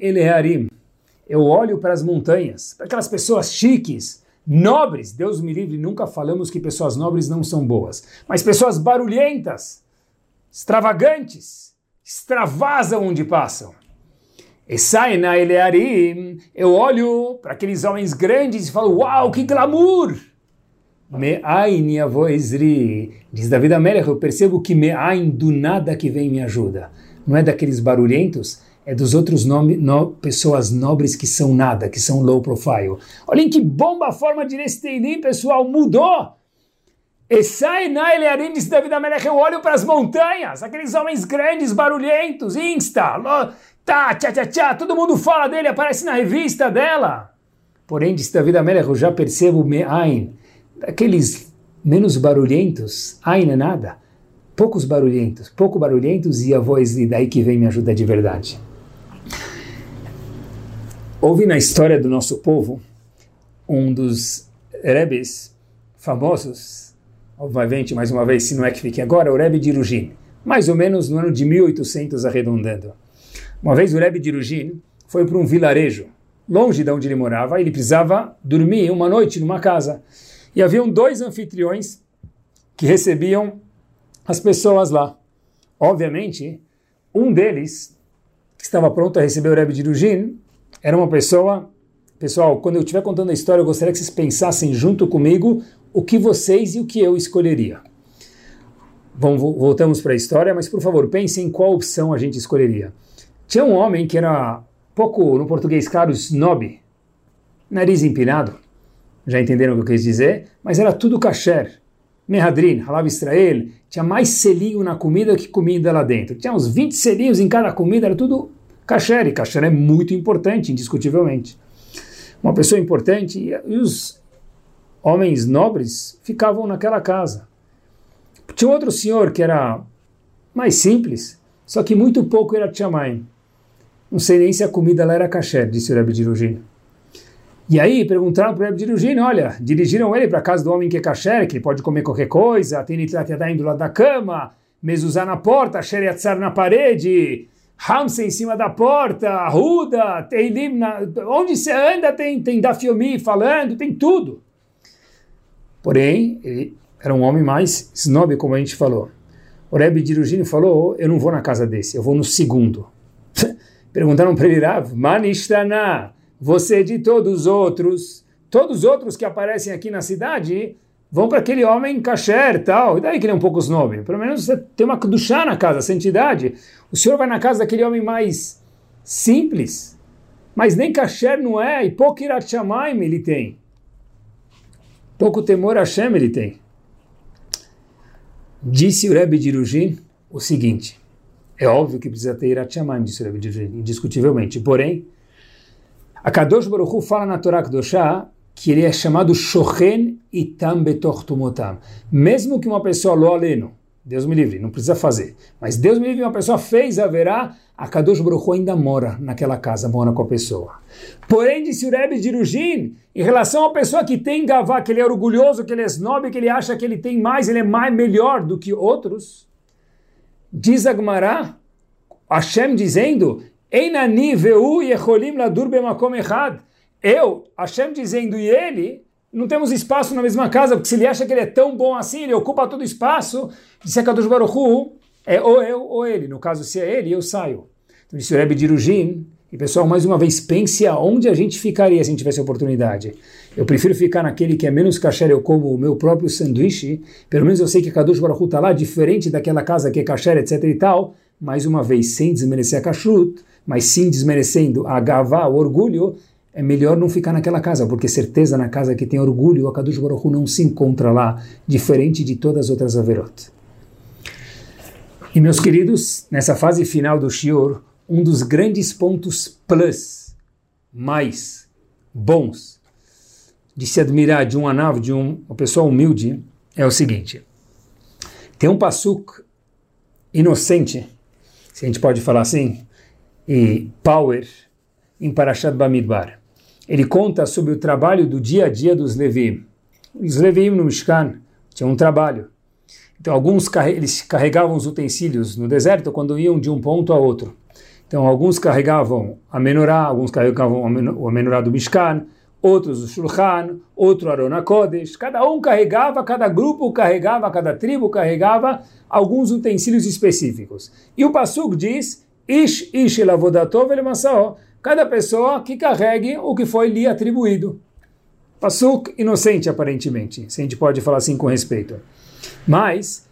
Eleharim. Eu olho para as montanhas, para aquelas pessoas chiques, nobres. Deus me livre, nunca falamos que pessoas nobres não são boas. Mas pessoas barulhentas, extravagantes, extravasam onde passam. Esaina Elearim, eu olho para aqueles homens grandes e falo, uau, que glamour! Me'ain Yavoizri, diz David Amelech, eu percebo que Me'ain do nada que vem me ajuda. Não é daqueles barulhentos, é dos outros nome, no, pessoas nobres que são nada, que são low profile. Olhem que bomba a forma de Nesteilim, pessoal, mudou! Esaina Elearim, diz David Amelech, eu olho para as montanhas, aqueles homens grandes, barulhentos, insta, Tá, tchá, tchá, tchá, todo mundo fala dele, aparece na revista dela. Porém, disse David Amelech, eu já percebo Me'ain, aqueles menos barulhentos, Ain é nada, poucos barulhentos, pouco barulhentos e a voz daí que vem me ajuda de verdade. Houve na história do nosso povo um dos rebes famosos, obviamente, mais uma vez, se não é que fique agora, o Rebbe de Irugin, mais ou menos no ano de 1800 arredondando. Uma vez o Rebbe de Irugin foi para um vilarejo, longe de onde ele morava, e ele precisava dormir uma noite numa casa. E haviam dois anfitriões que recebiam as pessoas lá. Obviamente, um deles que estava pronto a receber o Rebbe de Rugin, era uma pessoa... Pessoal, quando eu estiver contando a história, eu gostaria que vocês pensassem junto comigo o que vocês e o que eu escolheria. Vamos, voltamos para a história, mas por favor, pensem em qual opção a gente escolheria. Tinha um homem que era pouco, no português claro, snob, nariz empinado, já entenderam o que eu quis dizer, mas era tudo kasher. Mehadrin, Halav Israel, tinha mais selinho na comida que comida lá dentro. Tinha uns 20 selinhos em cada comida, era tudo kasher, e kasher é muito importante, indiscutivelmente. Uma pessoa importante, e os homens nobres ficavam naquela casa. Tinha outro senhor que era mais simples, só que muito pouco era tchamaim. Não sei nem se a comida lá era kasher, disse o Rebbe de Rugino. E aí perguntaram para o Rebbe de Rugino, olha, dirigiram ele para a casa do homem que é kasher, que pode comer qualquer coisa, tem nitrat yadayim do lado da cama, mezuzá na porta, sheriatzar na parede, hamsa em cima da porta, ruda, teilim, onde você anda tem, tem dafiomi falando, tem tudo. Porém, ele era um homem mais snob, como a gente falou. O Rebbe de Rugino falou, eu não vou na casa desse, eu vou no segundo. Perguntaram para ele, Rav, Manishtana, você de todos os outros, todos os outros que aparecem aqui na cidade, vão para aquele homem kasher tal, e daí que ele é um pouco snob. Pelo menos você tem uma duchá na casa, santidade. O senhor vai na casa daquele homem mais simples, mas nem kasher não é, e pouco irat ele tem. Pouco temor Hashem ele tem. Disse o Rebbe de Irujin o seguinte, é óbvio que precisa ter Irat Shamayim, indiscutivelmente. Porém, a Kadosh Baruch Hu fala na Torá Kedoshá que ele é chamado Shochen Itam Betoch Tumotam. Mesmo que uma pessoa lo aleno, Deus me livre, não precisa fazer. Mas Deus me livre, uma pessoa fez, haverá, a Kadosh Baruch Hu ainda mora naquela casa, mora com a pessoa. Porém, disse o Rebbe de Irujin, em relação à pessoa que tem gavá, que ele é orgulhoso, que ele é snob, que ele acha que ele tem mais, ele é mais melhor do que outros, Diz Agmará, Hashem dizendo, veu. Eu, Hashem dizendo, e ele, não temos espaço na mesma casa, porque se ele acha que ele é tão bom assim, ele ocupa todo o espaço, disse a Kadosh Baruch é ou eu ou ele. No caso, se é ele, eu saio. Então disse o Rebbe de Irujin, e pessoal, mais uma vez, pense aonde a gente ficaria se a gente tivesse oportunidade. Eu prefiro ficar naquele que é menos kasher, eu como o meu próprio sanduíche. Pelo menos eu sei que Kadosh Baruch está lá, diferente daquela casa que é kasher, etc e tal. Mais uma vez, sem desmerecer a kashrut, mas sim desmerecendo a gavá, o orgulho, é melhor não ficar naquela casa, porque certeza na casa que tem orgulho, a Kadosh Baruch não se encontra lá, diferente de todas as outras averot. E meus queridos, nessa fase final do Shior, um dos grandes pontos plus, mais bons, de se admirar de um anav, de um, uma pessoa humilde, é o seguinte. Tem um passuk inocente, se a gente pode falar assim, e power, em Parashat Bamidbar. Ele conta sobre o trabalho do dia a dia dos Levim. Os Levim no Mishkan tinham um trabalho. Então, alguns eles carregavam os utensílios no deserto quando iam de um ponto a outro. Então, alguns carregavam a menorá, alguns carregavam a menorá do Mishkan, outros o Shulchan, outro Arona Kodesh. Cada um carregava, cada grupo carregava, cada tribo carregava alguns utensílios específicos. E o Pasuk diz, Ish Ish Elavodatov Elemasaó. Cada pessoa que carregue o que foi lhe atribuído. Pasuk inocente, aparentemente, se a gente pode falar assim com respeito. Mas,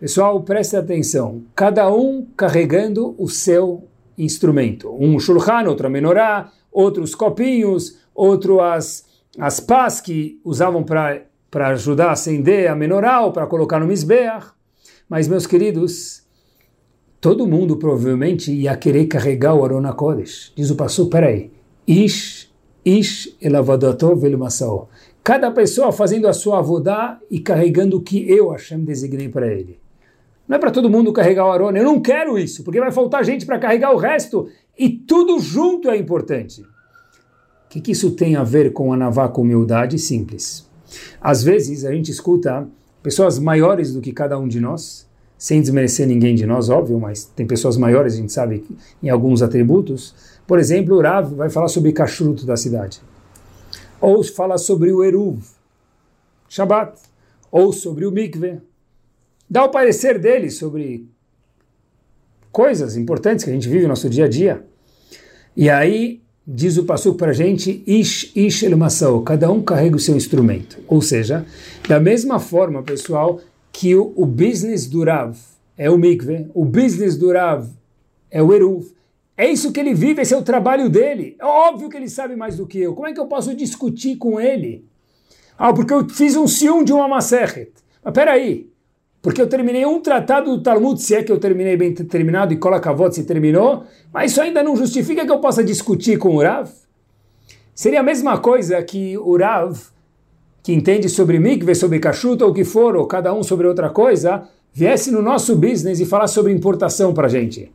pessoal, preste atenção. Cada um carregando o seu instrumento. Um shulchan, outro a menorá, outros copinhos, outro as, as pás que usavam para ajudar a acender a menorá ou para colocar no misbeach. Mas, meus queridos, todo mundo provavelmente ia querer carregar o Arona Kodesh. Diz o passo, peraí, Ish, Ish elavadatov elmasao. Cada pessoa fazendo a sua avodá e carregando o que eu, Hashem, designei para ele. Não é para todo mundo carregar o Arona. Eu não quero isso, porque vai faltar gente para carregar o resto e tudo junto é importante. O que, que isso tem a ver com a Navá com humildade? Simples. Às vezes a gente escuta pessoas maiores do que cada um de nós, sem desmerecer ninguém de nós, óbvio, mas tem pessoas maiores, a gente sabe, em alguns atributos. Por exemplo, o Rav vai falar sobre kashrut da cidade. Ou fala sobre o Eruv, Shabbat. Ou sobre o mikveh dá o parecer dele sobre coisas importantes que a gente vive no nosso dia a dia. E aí, diz o Passuco para a gente, Ish Ish El Masao, cada um carrega o seu instrumento. Ou seja, da mesma forma, pessoal, que o, o business do Rav é o mikve, o business do Rav é o Eruv, é isso que ele vive, esse é o trabalho dele. É óbvio que ele sabe mais do que eu. Como é que eu posso discutir com ele? Ah, porque eu fiz um ciúme de uma Maseret. Mas peraí, porque eu terminei um tratado do Talmud, se é que eu terminei bem terminado, e Kolakavot se terminou, mas isso ainda não justifica que eu possa discutir com o Rav? Seria a mesma coisa que o Rav, que entende sobre mikve, sobre kashrut ou o que for, ou cada um sobre outra coisa, viesse no nosso business e falasse sobre importação para gente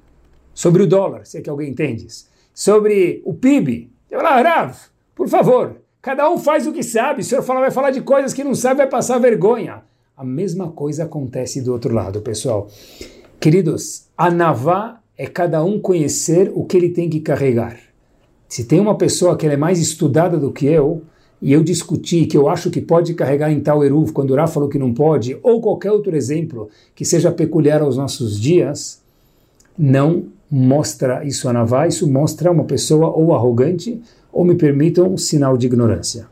sobre o dólar, se é que alguém entende, sobre o PIB. Eu falar, Rav, por favor, cada um faz o que sabe. O senhor fala, vai falar de coisas que não sabe, vai passar vergonha. A mesma coisa acontece do outro lado, pessoal. Queridos, a Navá é cada um conhecer o que ele tem que carregar. Se tem uma pessoa que é mais estudada do que eu, e eu discuti que eu acho que pode carregar em tal Eruv, quando o Rav falou que não pode, ou qualquer outro exemplo que seja peculiar aos nossos dias, não mostra isso a Navá, isso mostra uma pessoa ou arrogante, ou me permitam, um sinal de ignorância.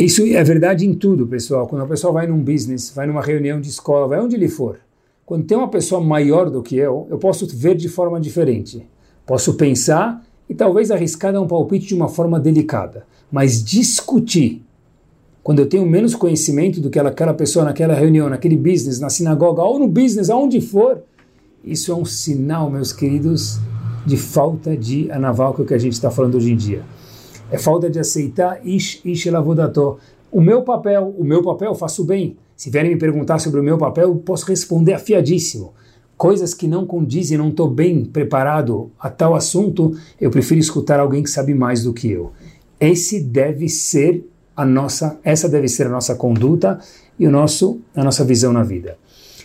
Isso é verdade em tudo, pessoal. Quando a pessoa vai num business, vai numa reunião de escola, vai onde ele for. Quando tem uma pessoa maior do que eu, eu posso ver de forma diferente. Posso pensar e talvez arriscar dar um palpite de uma forma delicada. Mas discutir, quando eu tenho menos conhecimento do que aquela pessoa naquela reunião, naquele business, na sinagoga ou no business, aonde for, isso é um sinal, meus queridos, de falta de anaval, que é o que a gente está falando hoje em dia. É falta de aceitar ish, ish lavodato. O meu papel, o meu papel, faço bem. Se vierem me perguntar sobre o meu papel, eu posso responder afiadíssimo. Coisas que não condizem, não estou bem preparado a tal assunto, eu prefiro escutar alguém que sabe mais do que eu. Esse deve ser a nossa, essa deve ser a nossa conduta e o nosso, a nossa visão na vida.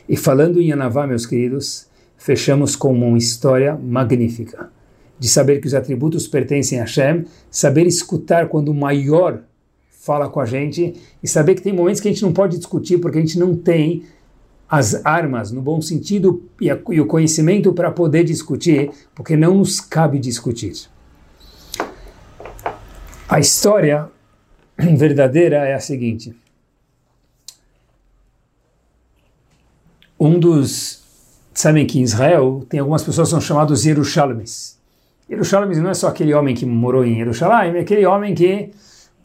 E falando em Anavá, meus queridos, fechamos com uma história magnífica de saber que os atributos pertencem a Hashem, saber escutar quando o maior fala com a gente e saber que tem momentos que a gente não pode discutir porque a gente não tem as armas, no bom sentido, e, a, e o conhecimento para poder discutir, porque não nos cabe discutir. A história verdadeira é a seguinte. Um dos sabem que em Israel tem algumas pessoas que são chamados Yerushalmis. Yerushalmis não é só aquele homem que morou em Jerusalém, é aquele homem que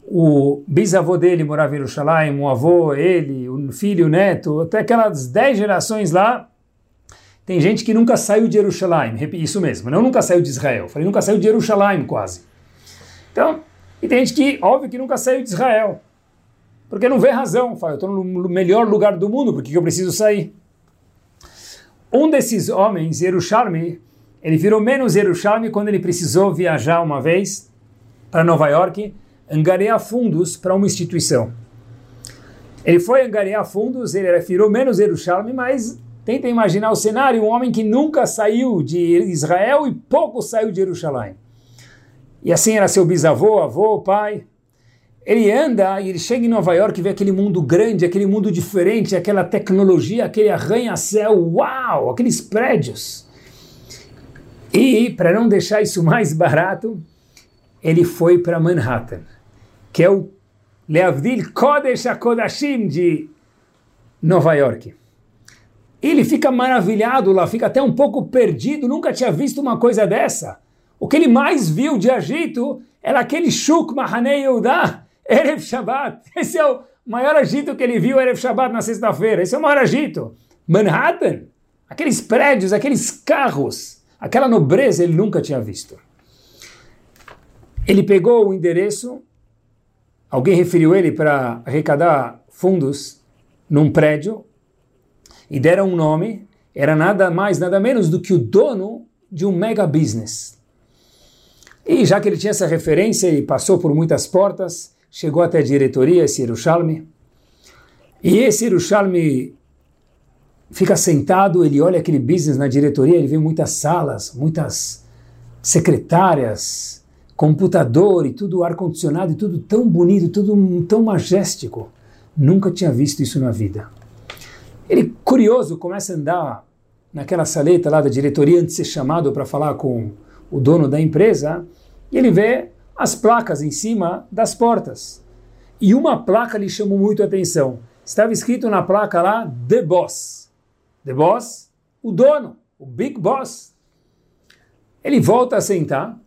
o bisavô dele morava em Jerusalém, o avô, ele, o filho, o neto, até aquelas dez gerações lá, tem gente que nunca saiu de Jerusalém, isso mesmo, não nunca saiu de Israel, falei nunca saiu de Jerusalém quase. Então, e tem gente que, óbvio que nunca saiu de Israel, porque não vê razão, fala, eu estou no melhor lugar do mundo, por que eu preciso sair? Um desses homens, Yerushalmi, ele virou menos Yerushalmi quando ele precisou viajar uma vez para Nova York, angariar fundos para uma instituição. Ele foi angariar fundos, ele virou menos Yerushalmi, mas tenta imaginar o cenário, um homem que nunca saiu de Israel e pouco saiu de Jerusalém. E assim era seu bisavô, avô, pai. Ele anda e ele chega em Nova York e vê aquele mundo grande, aquele mundo diferente, aquela tecnologia, aquele arranha-céu, uau, aqueles prédios. E, para não deixar isso [laughs] mais barato, ele foi para Manhattan, que é o Leavdil Kodesh HaKodashim de Nova York. Ele fica maravilhado lá, fica até um pouco perdido, nunca tinha visto uma coisa dessa. O que ele mais viu de agito era aquele Shuk Mahanei Yehudah, [laughs] Erev Shabbat. Esse é o maior agito que ele viu, Erev Shabbat, na sexta-feira. Esse é o maior agito. Manhattan, aqueles prédios, aqueles carros, aquela nobreza ele nunca tinha visto. Ele pegou o endereço, alguém referiu ele para arrecadar fundos num prédio e deram um nome, era nada mais, nada menos do que o dono de um mega business. E já que ele tinha essa referência e passou por muitas portas, chegou até a diretoria, esse Yerushalmi, e esse Yerushalmi fica sentado, ele olha aquele business na diretoria, ele vê muitas salas, muitas secretárias, computador e tudo ar-condicionado e tudo tão bonito, tudo tão majestico. Nunca tinha visto isso na vida. Ele, curioso, começa a andar naquela saleta lá da diretoria antes de ser chamado para falar com o dono da empresa, e ele vê as placas em cima das portas. E uma placa lhe chamou muito a atenção. Estava escrito na placa lá, The Boss. The Boss, o dono, o Big Boss. Ele volta a sentar.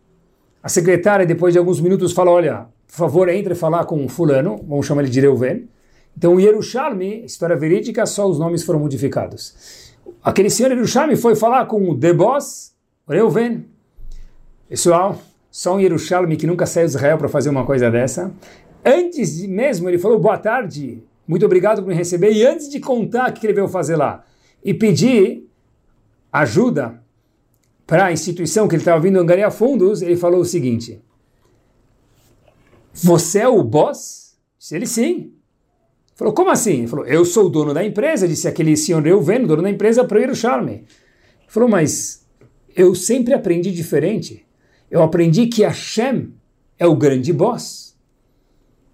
A secretária, depois de alguns minutos, fala: Olha, por favor, entre falar com fulano, vamos chamar ele de Reuven. Então, o Yerushalmi, história verídica, só os nomes foram modificados. Aquele senhor Yerushalmi foi falar com o The Boss, Reuven. Pessoal, só um Yerushalmi que nunca saiu de Israel para fazer uma coisa dessa. Antes mesmo, ele falou, boa tarde, muito obrigado por me receber. E antes de contar o que ele veio fazer lá, e pedir ajuda para a instituição que ele estava vindo angariar fundos, ele falou o seguinte, você é o boss? Disse ele, sim. Falou, como assim? Ele falou, eu sou o dono da empresa, disse aquele senhor Reuven, dono da empresa, para o charme. Falou, mas eu sempre aprendi diferente. Eu aprendi que Hashem é o grande boss.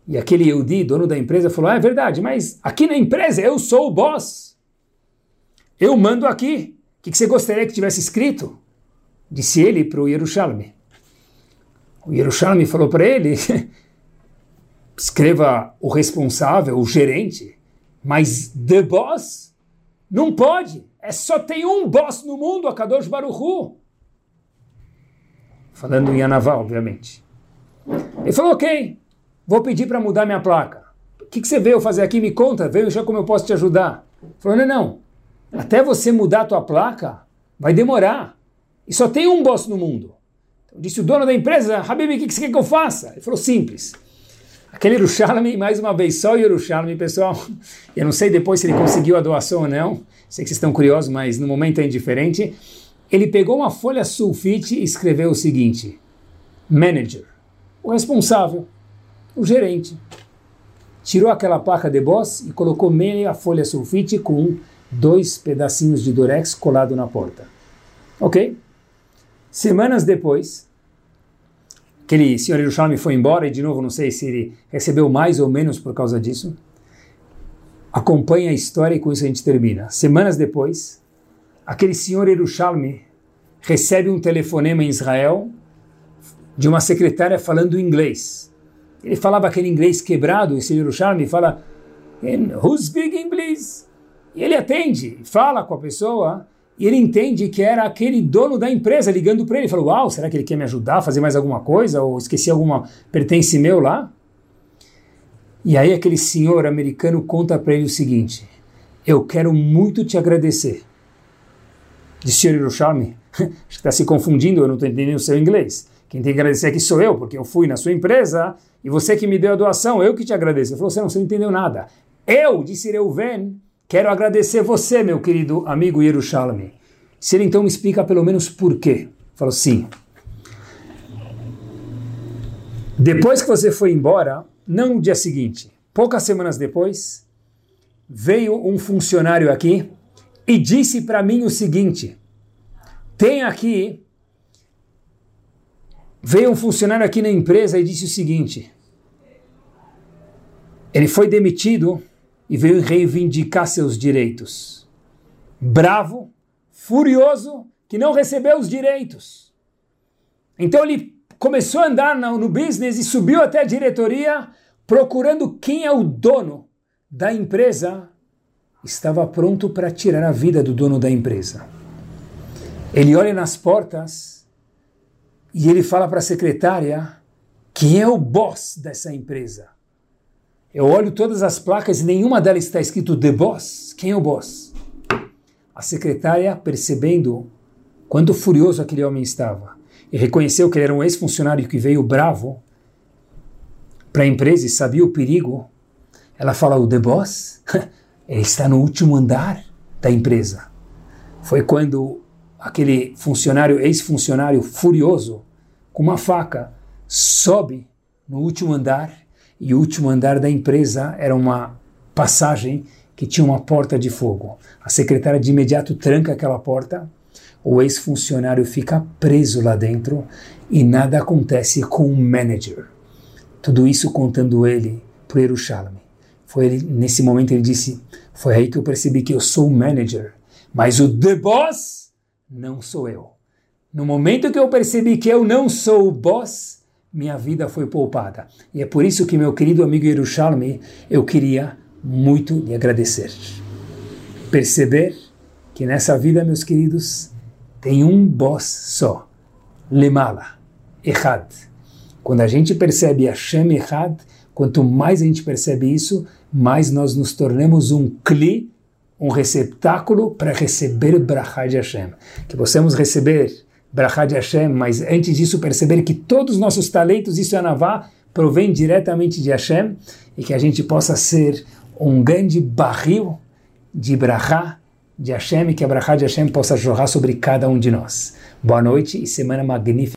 E aquele Yehudi, dono da empresa, falou, ah, é verdade, mas aqui na empresa eu sou o boss. Eu mando aqui. O que, você gostaria que tivesse escrito? Disse ele para o Yerushalmi. O Yerushalmi falou para ele, [laughs] escreva o responsável, o gerente, mas the boss não pode. É só tem um boss no mundo, a Kadosh Baruchu. Falando em Anavá, obviamente. Ele falou, ok, vou pedir para mudar minha placa. O que, que, você veio fazer aqui? Me conta, veio já como eu posso te ajudar. Ele falou, não, não, até você mudar a tua placa, vai demorar. E só tem um boss no mundo. Então, disse o dono da empresa, Habib, o que, você quer que eu faça? Ele falou, simples Aquele Yerushalmi, mais uma vez, só o Yerushalmi, pessoal. [laughs] Eu não sei depois se ele conseguiu a doação ou não. Sei que vocês estão curiosos, mas no momento é indiferente. Ele pegou uma folha sulfite e escreveu o seguinte: Manager, o responsável, o gerente. Tirou aquela placa de boss e colocou meia folha sulfite com dois pedacinhos de durex colado na porta. Ok? Semanas depois, aquele senhor Yerushalmi foi embora, e de novo não sei se ele recebeu mais ou menos por causa disso. Acompanhe a história e com isso a gente termina. Semanas depois, aquele senhor Yerushalmi recebe um telefonema em Israel de uma secretária falando inglês. Ele falava aquele inglês quebrado, esse Yerushalmi fala, Who's speaking, please? E ele atende, fala com a pessoa, e ele entende que era aquele dono da empresa ligando para ele. Falou: Uau, será que ele quer me ajudar a fazer mais alguma coisa? Ou esqueci alguma pertence meu lá? E aí aquele senhor americano conta para ele o seguinte: Eu quero muito te agradecer. Disse o [laughs] que está se confundindo, eu não estou entendendo o seu inglês. Quem tem que agradecer aqui sou eu, porque eu fui na sua empresa e você que me deu a doação, eu que te agradeço. Ele falou: Você não, você não entendeu nada. Eu, disse Reuven, Quero agradecer você, meu querido amigo Yerushalmi. Se ele então me explica pelo menos por quê. Falou, sim. Depois que você foi embora, não no dia seguinte, poucas semanas depois, veio um funcionário aqui e disse para mim o seguinte: tem aqui. Veio um funcionário aqui na empresa e disse o seguinte: ele foi demitido e veio reivindicar seus direitos. Bravo, furioso, que não recebeu os direitos. Então ele começou a andar no business e subiu até a diretoria procurando quem é o dono da empresa. Estava pronto para tirar a vida do dono da empresa. Ele olha nas portas e ele fala para a secretária quem é o boss dessa empresa. Eu olho todas as placas e nenhuma delas está escrito The Boss. Quem é o boss? A secretária, percebendo quanto furioso aquele homem estava, e reconheceu que ele era um ex-funcionário que veio bravo para a empresa e sabia o perigo, ela fala: O The Boss? [laughs] ele está no último andar da empresa. Foi quando aquele funcionário, ex-funcionário furioso, com uma faca, sobe no último andar e o último andar da empresa era uma passagem que tinha uma porta de fogo. A secretária de imediato tranca aquela porta, o ex-funcionário fica preso lá dentro e nada acontece com o manager. Tudo isso contando ele para o. Foi ele, nesse momento ele disse, foi aí que eu percebi que eu sou o manager, mas o The Boss não sou eu. no momento que eu percebi que eu não sou o boss, minha vida foi poupada. E é por isso que, meu querido amigo Yerushalmi, eu queria muito lhe agradecer. Perceber que nessa vida, meus queridos, tem um boss só, Lemala, Echad. Quando a gente percebe Hashem Echad, quanto mais a gente percebe isso, mais nós nos tornamos um Kli, um receptáculo para receber Brachá de Hashem. Que possamos receber Brachá de Hashem, mas antes disso perceber que todos os nossos talentos, isso é Navá, provém diretamente de Hashem, e que a gente possa ser um grande barril de Brachá de Hashem, e que a Brachá de Hashem possa jorrar sobre cada um de nós. Boa noite e semana magnífica.